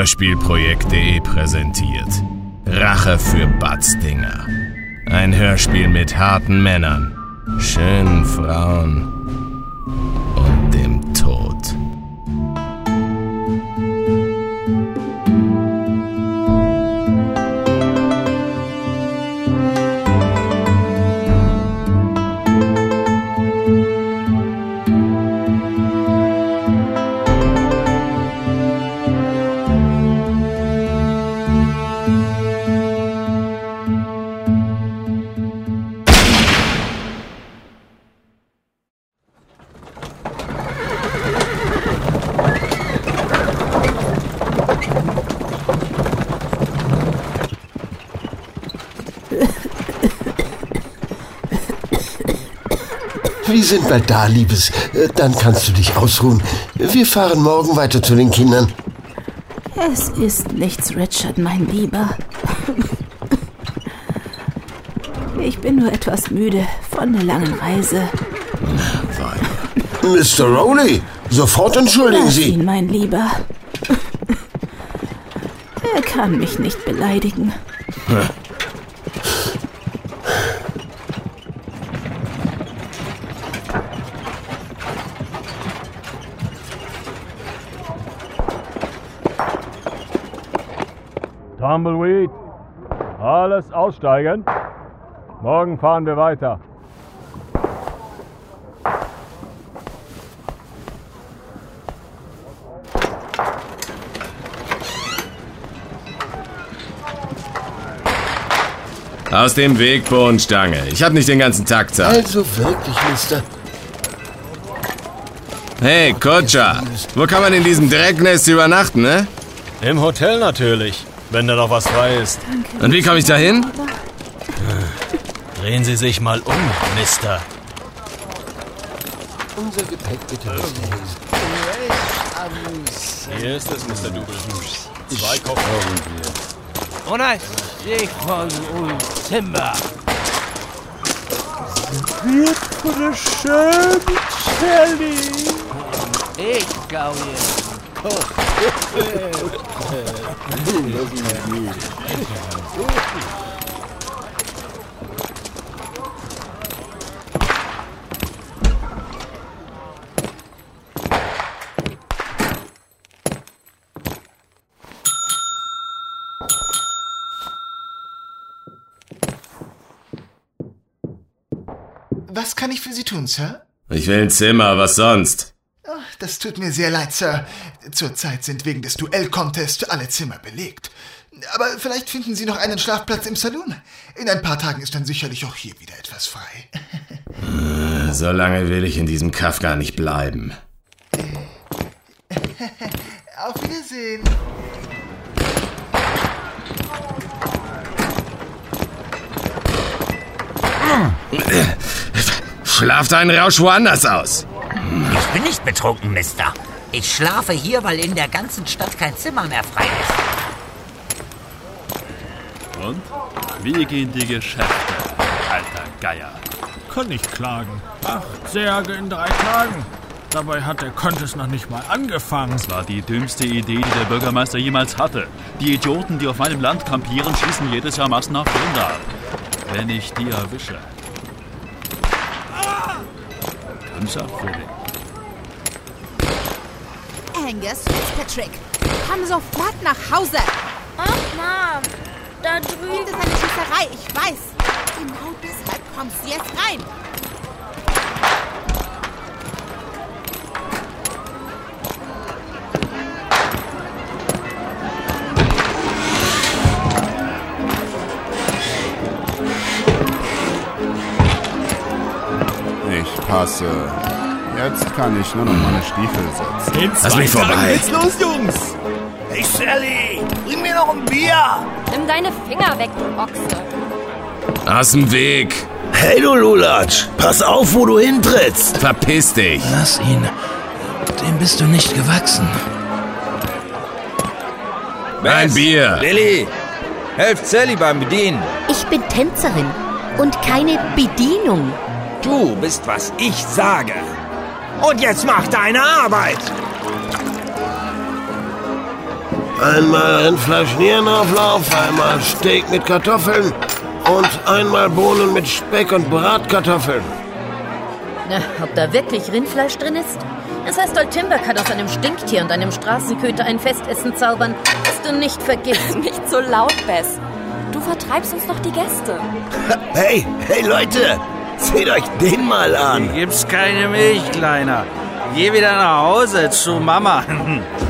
Hörspielprojekt.de präsentiert. Rache für Batzdinger. Ein Hörspiel mit harten Männern, schönen Frauen Wir sind bald da, Liebes. Äh, Dann kannst du dich ausruhen. Wir fahren morgen weiter zu den Kindern. Es ist nichts, Richard, mein Lieber. Ich bin nur etwas müde von der langen Reise. Mr. Rowley, sofort entschuldigen Lass Sie. ihn, mein Lieber. Er kann mich nicht beleidigen. Tumbleweed, alles aussteigen. Morgen fahren wir weiter. Aus dem Weg, Bohnenstange. Ich hab nicht den ganzen Tag Zeit. Also wirklich, Mister. Hey, Kutscher. Wo kann man in diesem Drecknest übernachten, ne? Im Hotel natürlich, wenn da noch was frei ist. Und wie komme ich da hin? Drehen Sie sich mal um, Mister. Unser Gepäck bitte. Hier ist es, Mr. Double. Zwei Kopfhörer. Und ein Stück von Old Timber. Ich gau hier. Was kann ich für Sie tun, Sir? Ich will ein Zimmer, was sonst? Das tut mir sehr leid, Sir. Zurzeit sind wegen des Duell-Contests alle Zimmer belegt. Aber vielleicht finden Sie noch einen Schlafplatz im Saloon. In ein paar Tagen ist dann sicherlich auch hier wieder etwas frei. So lange will ich in diesem Kaff gar nicht bleiben. Auf Wiedersehen. Schlaf deinen Rausch woanders aus. Ich bin nicht betrunken, Mister. Ich schlafe hier, weil in der ganzen Stadt kein Zimmer mehr frei ist. Und? Wie gehen die Geschäfte, alter Geier? Kann nicht klagen. Acht Särge in drei Tagen. Dabei hat der Contest noch nicht mal angefangen. Das war die dümmste Idee, die der Bürgermeister jemals hatte. Die Idioten, die auf meinem Land kampieren, schießen jedes Jahr massenhaft Rinder ab. Wenn ich die erwische. Ganz auch Angus Fitzpatrick, komm sofort nach Hause. Ach, Mom, da Gibt drüben. es eine Schießerei? Ich weiß. Genau deshalb kommst du jetzt rein. Ich passe. Jetzt kann ich nur noch meine Stiefel setzen. Lass mich vorbei. los, Jungs! Hey, Sally, bring mir noch ein Bier! Nimm deine Finger weg, du Ochse. Aus dem Weg. Hey, du Lulatsch, pass auf, wo du hintrittst! Verpiss dich. Lass ihn. Dem bist du nicht gewachsen. Ein Bier. Lilly, helft Sally beim Bedienen. Ich bin Tänzerin und keine Bedienung. Du bist, was ich sage. Und jetzt mach deine Arbeit. Einmal Rindfleisch Nierenauflauf, einmal Steak mit Kartoffeln und einmal Bohnen mit Speck und Bratkartoffeln. Na, ob da wirklich Rindfleisch drin ist? Es heißt doll Timber kann aus einem Stinktier und einem Straßenköter ein Festessen zaubern, das du nicht vergisst. nicht so laut, Bess. Du vertreibst uns doch die Gäste. Hey, hey Leute, seht euch den mal an. Hier gibt's keine Milch, Kleiner. Geh wieder nach Hause zu Mama.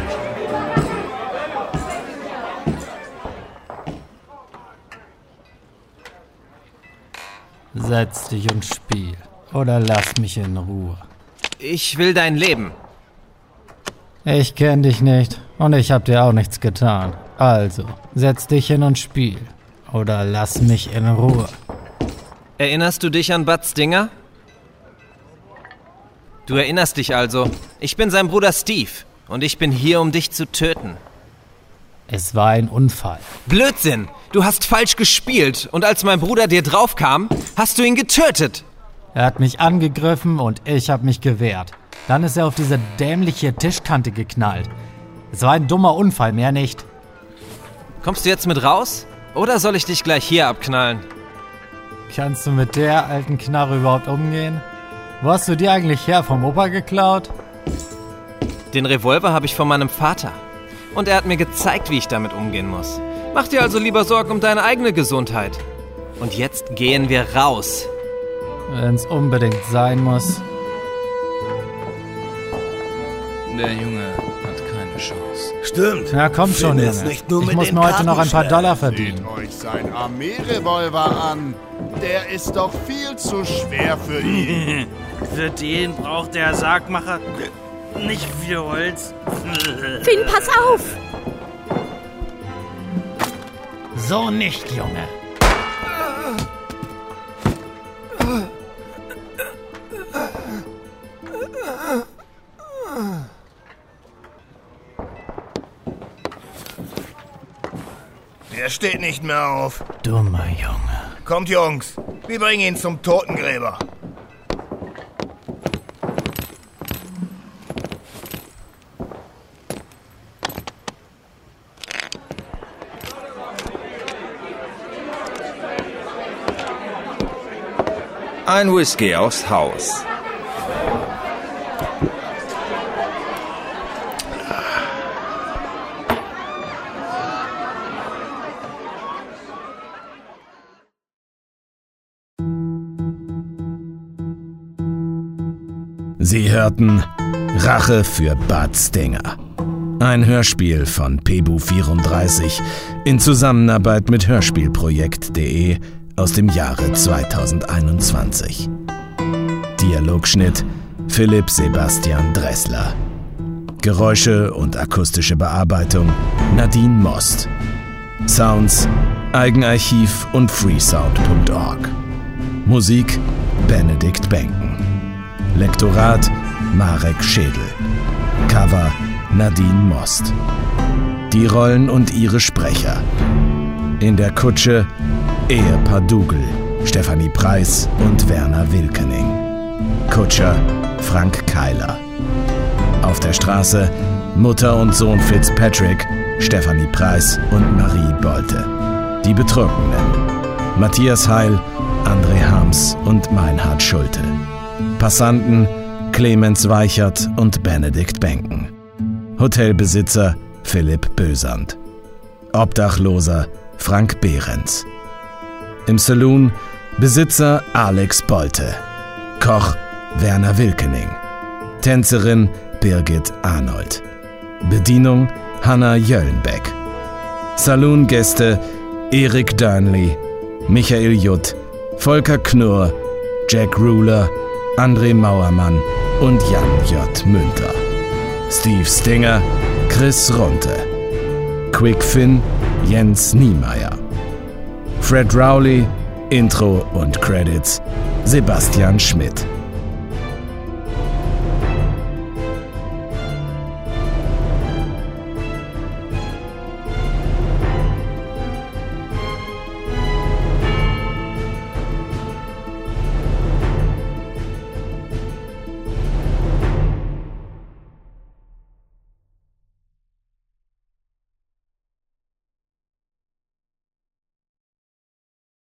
Setz dich und spiel. Oder lass mich in Ruhe. Ich will dein Leben. Ich kenn dich nicht und ich hab dir auch nichts getan. Also, setz dich hin und spiel. Oder lass mich in Ruhe. Erinnerst du dich an Bud Stinger? Du erinnerst dich also. Ich bin sein Bruder Steve und ich bin hier, um dich zu töten. Es war ein Unfall. Blödsinn! Du hast falsch gespielt und als mein Bruder dir draufkam, hast du ihn getötet. Er hat mich angegriffen und ich hab mich gewehrt. Dann ist er auf diese dämliche Tischkante geknallt. Es war ein dummer Unfall, mehr nicht. Kommst du jetzt mit raus? Oder soll ich dich gleich hier abknallen? Kannst du mit der alten Knarre überhaupt umgehen? Wo hast du die eigentlich her? Vom Opa geklaut? Den Revolver habe ich von meinem Vater. Und er hat mir gezeigt, wie ich damit umgehen muss. Mach dir also lieber Sorgen um deine eigene Gesundheit. Und jetzt gehen wir raus. Wenn's unbedingt sein muss. Der Junge hat keine Chance. Stimmt. Ja, komm schon, Junge. nicht nur Ich mit muss mir heute noch ein paar Dollar Seht verdienen. euch sein Armeerevolver an. Der ist doch viel zu schwer für ihn. Für den braucht der Sargmacher nicht viel Holz. Finn, pass auf! So nicht, Junge. Der steht nicht mehr auf. Dummer Junge. Kommt, Jungs. Wir bringen ihn zum Totengräber. Ein Whisky aufs Haus. Sie hörten Rache für Bud Stinger. Ein Hörspiel von Pebu34 in Zusammenarbeit mit Hörspielprojekt.de aus dem Jahre 2021. Dialogschnitt Philipp Sebastian Dressler. Geräusche und akustische Bearbeitung Nadine Most. Sounds Eigenarchiv und freesound.org. Musik Benedikt Benken. Lektorat Marek Schädel. Cover Nadine Most. Die Rollen und ihre Sprecher. In der Kutsche Ehepaar Dugel, Stefanie Preis und Werner Wilkening. Kutscher Frank Keiler. Auf der Straße Mutter und Sohn Fitzpatrick, Stefanie Preis und Marie Bolte. Die Betrunkenen Matthias Heil, André Harms und Meinhard Schulte. Passanten Clemens Weichert und Benedikt Benken. Hotelbesitzer Philipp Bösand. Obdachloser Frank Behrens. Im Saloon Besitzer Alex Bolte. Koch Werner Wilkening. Tänzerin Birgit Arnold. Bedienung Hanna Jöllenbeck. Saloongäste Erik Dörnli, Michael Jutt, Volker Knurr, Jack Ruler, André Mauermann und Jan J. Münter. Steve Stinger, Chris Runte. Quick Finn, Jens Niemeyer. Fred Rowley, Intro und Credits, Sebastian Schmidt.